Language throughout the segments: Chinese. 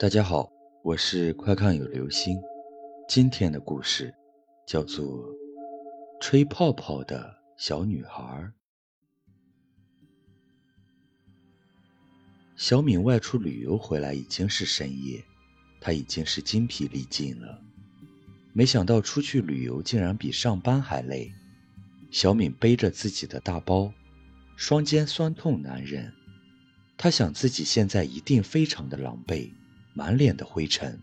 大家好，我是快看有流星。今天的故事叫做《吹泡泡的小女孩》。小敏外出旅游回来已经是深夜，她已经是筋疲力尽了。没想到出去旅游竟然比上班还累。小敏背着自己的大包，双肩酸痛难忍。她想自己现在一定非常的狼狈。满脸的灰尘，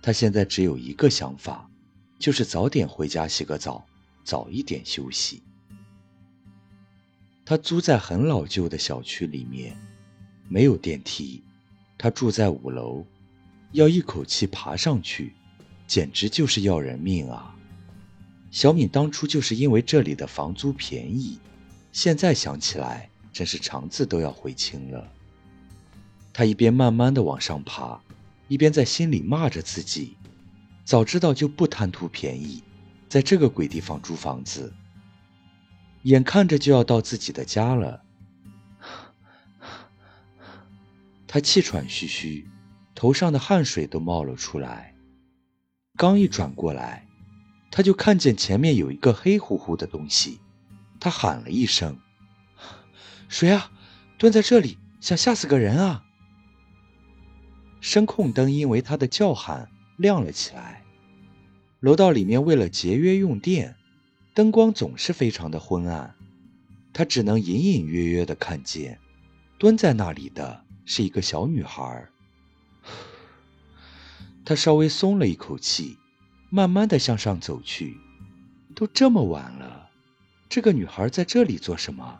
他现在只有一个想法，就是早点回家洗个澡，早一点休息。他租在很老旧的小区里面，没有电梯，他住在五楼，要一口气爬上去，简直就是要人命啊！小敏当初就是因为这里的房租便宜，现在想起来真是肠子都要悔青了。他一边慢慢的往上爬。一边在心里骂着自己，早知道就不贪图便宜，在这个鬼地方租房子。眼看着就要到自己的家了，他气喘吁吁，头上的汗水都冒了出来。刚一转过来，他就看见前面有一个黑乎乎的东西，他喊了一声：“谁啊？蹲在这里，想吓死个人啊！”声控灯因为他的叫喊亮了起来。楼道里面为了节约用电，灯光总是非常的昏暗，他只能隐隐约约的看见，蹲在那里的是一个小女孩。他稍微松了一口气，慢慢的向上走去。都这么晚了，这个女孩在这里做什么？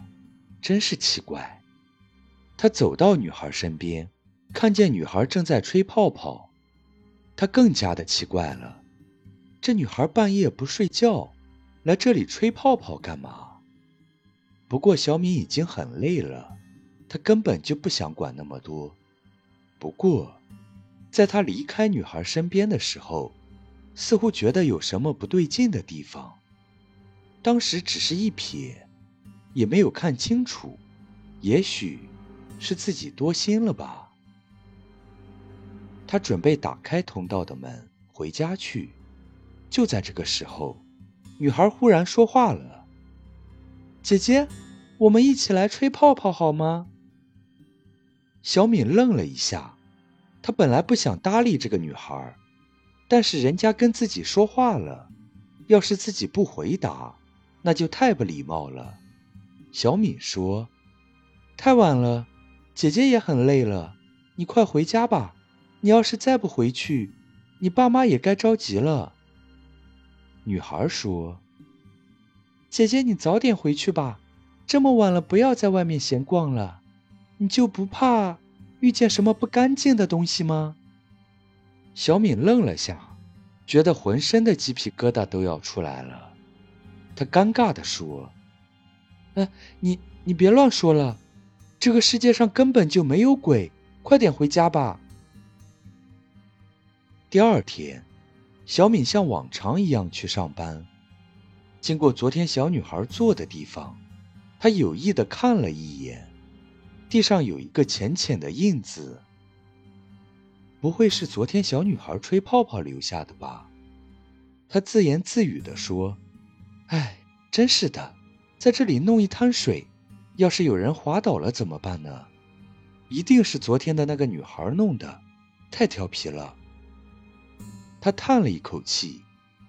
真是奇怪。他走到女孩身边。看见女孩正在吹泡泡，他更加的奇怪了。这女孩半夜不睡觉，来这里吹泡泡干嘛？不过小敏已经很累了，她根本就不想管那么多。不过，在他离开女孩身边的时候，似乎觉得有什么不对劲的地方。当时只是一瞥，也没有看清楚，也许是自己多心了吧。他准备打开通道的门回家去，就在这个时候，女孩忽然说话了：“姐姐，我们一起来吹泡泡好吗？”小敏愣了一下，她本来不想搭理这个女孩，但是人家跟自己说话了，要是自己不回答，那就太不礼貌了。小敏说：“太晚了，姐姐也很累了，你快回家吧。”你要是再不回去，你爸妈也该着急了。女孩说：“姐姐，你早点回去吧，这么晚了，不要在外面闲逛了。你就不怕遇见什么不干净的东西吗？”小敏愣了下，觉得浑身的鸡皮疙瘩都要出来了。她尴尬地说：“哎，你你别乱说了，这个世界上根本就没有鬼，快点回家吧。”第二天，小敏像往常一样去上班。经过昨天小女孩坐的地方，她有意的看了一眼，地上有一个浅浅的印子。不会是昨天小女孩吹泡泡留下的吧？她自言自语的说：“哎，真是的，在这里弄一滩水，要是有人滑倒了怎么办呢？一定是昨天的那个女孩弄的，太调皮了。”他叹了一口气，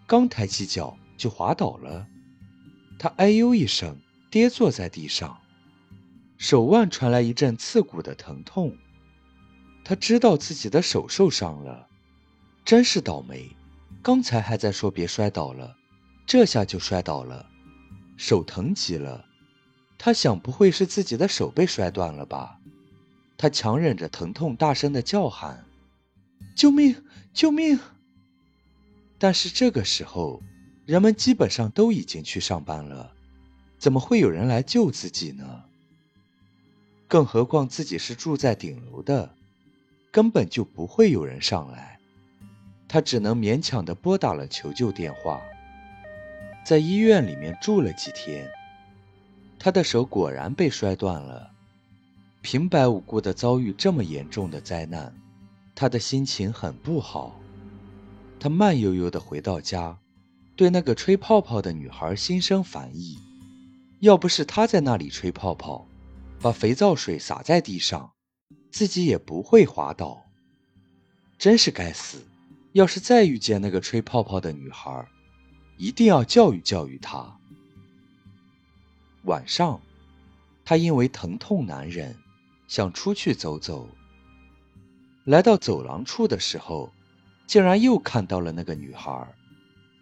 刚抬起脚就滑倒了。他哎呦一声，跌坐在地上，手腕传来一阵刺骨的疼痛。他知道自己的手受伤了，真是倒霉！刚才还在说别摔倒了，这下就摔倒了，手疼极了。他想，不会是自己的手被摔断了吧？他强忍着疼痛，大声的叫喊：“救命！救命！”但是这个时候，人们基本上都已经去上班了，怎么会有人来救自己呢？更何况自己是住在顶楼的，根本就不会有人上来。他只能勉强的拨打了求救电话，在医院里面住了几天，他的手果然被摔断了。平白无故的遭遇这么严重的灾难，他的心情很不好。他慢悠悠地回到家，对那个吹泡泡的女孩心生烦意。要不是他在那里吹泡泡，把肥皂水洒在地上，自己也不会滑倒。真是该死！要是再遇见那个吹泡泡的女孩，一定要教育教育她。晚上，他因为疼痛难忍，想出去走走。来到走廊处的时候，竟然又看到了那个女孩。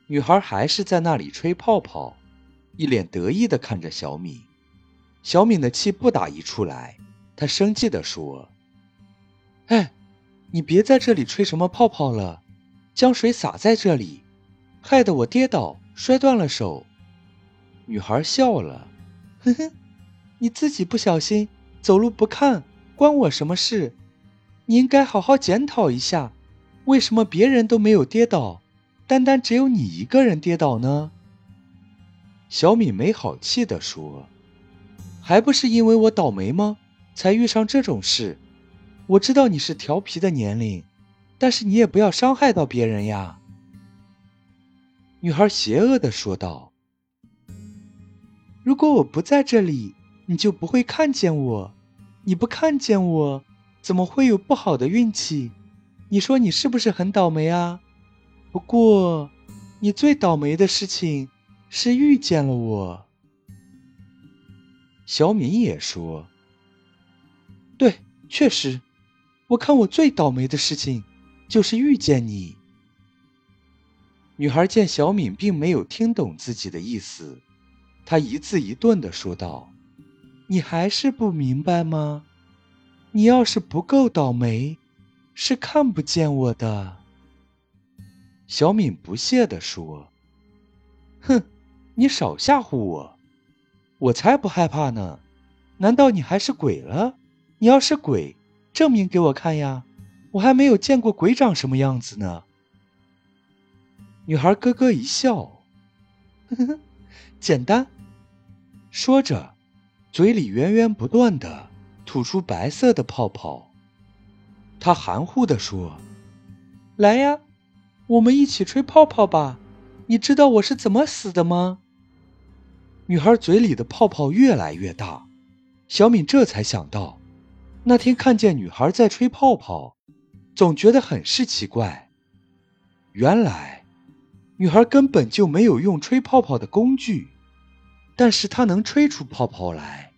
女孩还是在那里吹泡泡，一脸得意地看着小敏。小敏的气不打一处来，她生气地说：“哎，你别在这里吹什么泡泡了，将水洒在这里，害得我跌倒摔断了手。”女孩笑了。哼哼，你自己不小心走路不看，关我什么事？你应该好好检讨一下，为什么别人都没有跌倒，单单只有你一个人跌倒呢？小米没好气地说：“还不是因为我倒霉吗？才遇上这种事。我知道你是调皮的年龄，但是你也不要伤害到别人呀。”女孩邪恶地说道。如果我不在这里，你就不会看见我。你不看见我，怎么会有不好的运气？你说你是不是很倒霉啊？不过，你最倒霉的事情是遇见了我。小敏也说：“对，确实，我看我最倒霉的事情就是遇见你。”女孩见小敏并没有听懂自己的意思。她一字一顿的说道：“你还是不明白吗？你要是不够倒霉，是看不见我的。”小敏不屑地说：“哼，你少吓唬我，我才不害怕呢！难道你还是鬼了？你要是鬼，证明给我看呀！我还没有见过鬼长什么样子呢。”女孩咯咯一笑：“呵呵，简单。”说着，嘴里源源不断的吐出白色的泡泡。他含糊的说：“来呀，我们一起吹泡泡吧。你知道我是怎么死的吗？”女孩嘴里的泡泡越来越大，小敏这才想到，那天看见女孩在吹泡泡，总觉得很是奇怪。原来，女孩根本就没有用吹泡泡的工具。但是她能吹出泡泡来。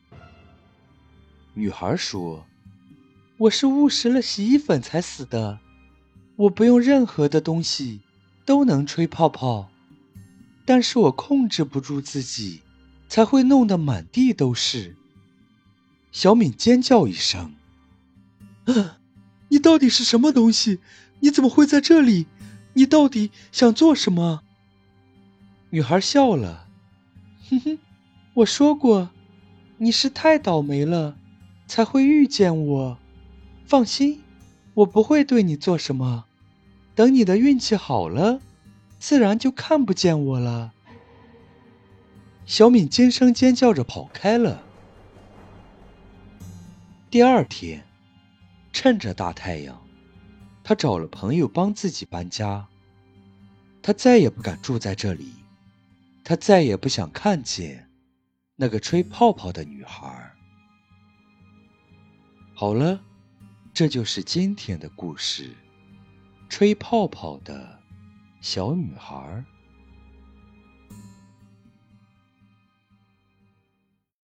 女孩说：“我是误食了洗衣粉才死的，我不用任何的东西都能吹泡泡，但是我控制不住自己，才会弄得满地都是。”小敏尖叫一声：“啊！你到底是什么东西？你怎么会在这里？你到底想做什么？”女孩笑了，哼哼。我说过，你是太倒霉了，才会遇见我。放心，我不会对你做什么。等你的运气好了，自然就看不见我了。小敏尖声尖叫着跑开了。第二天，趁着大太阳，他找了朋友帮自己搬家。他再也不敢住在这里，他再也不想看见。那个吹泡泡的女孩。好了，这就是今天的故事，吹泡泡的小女孩。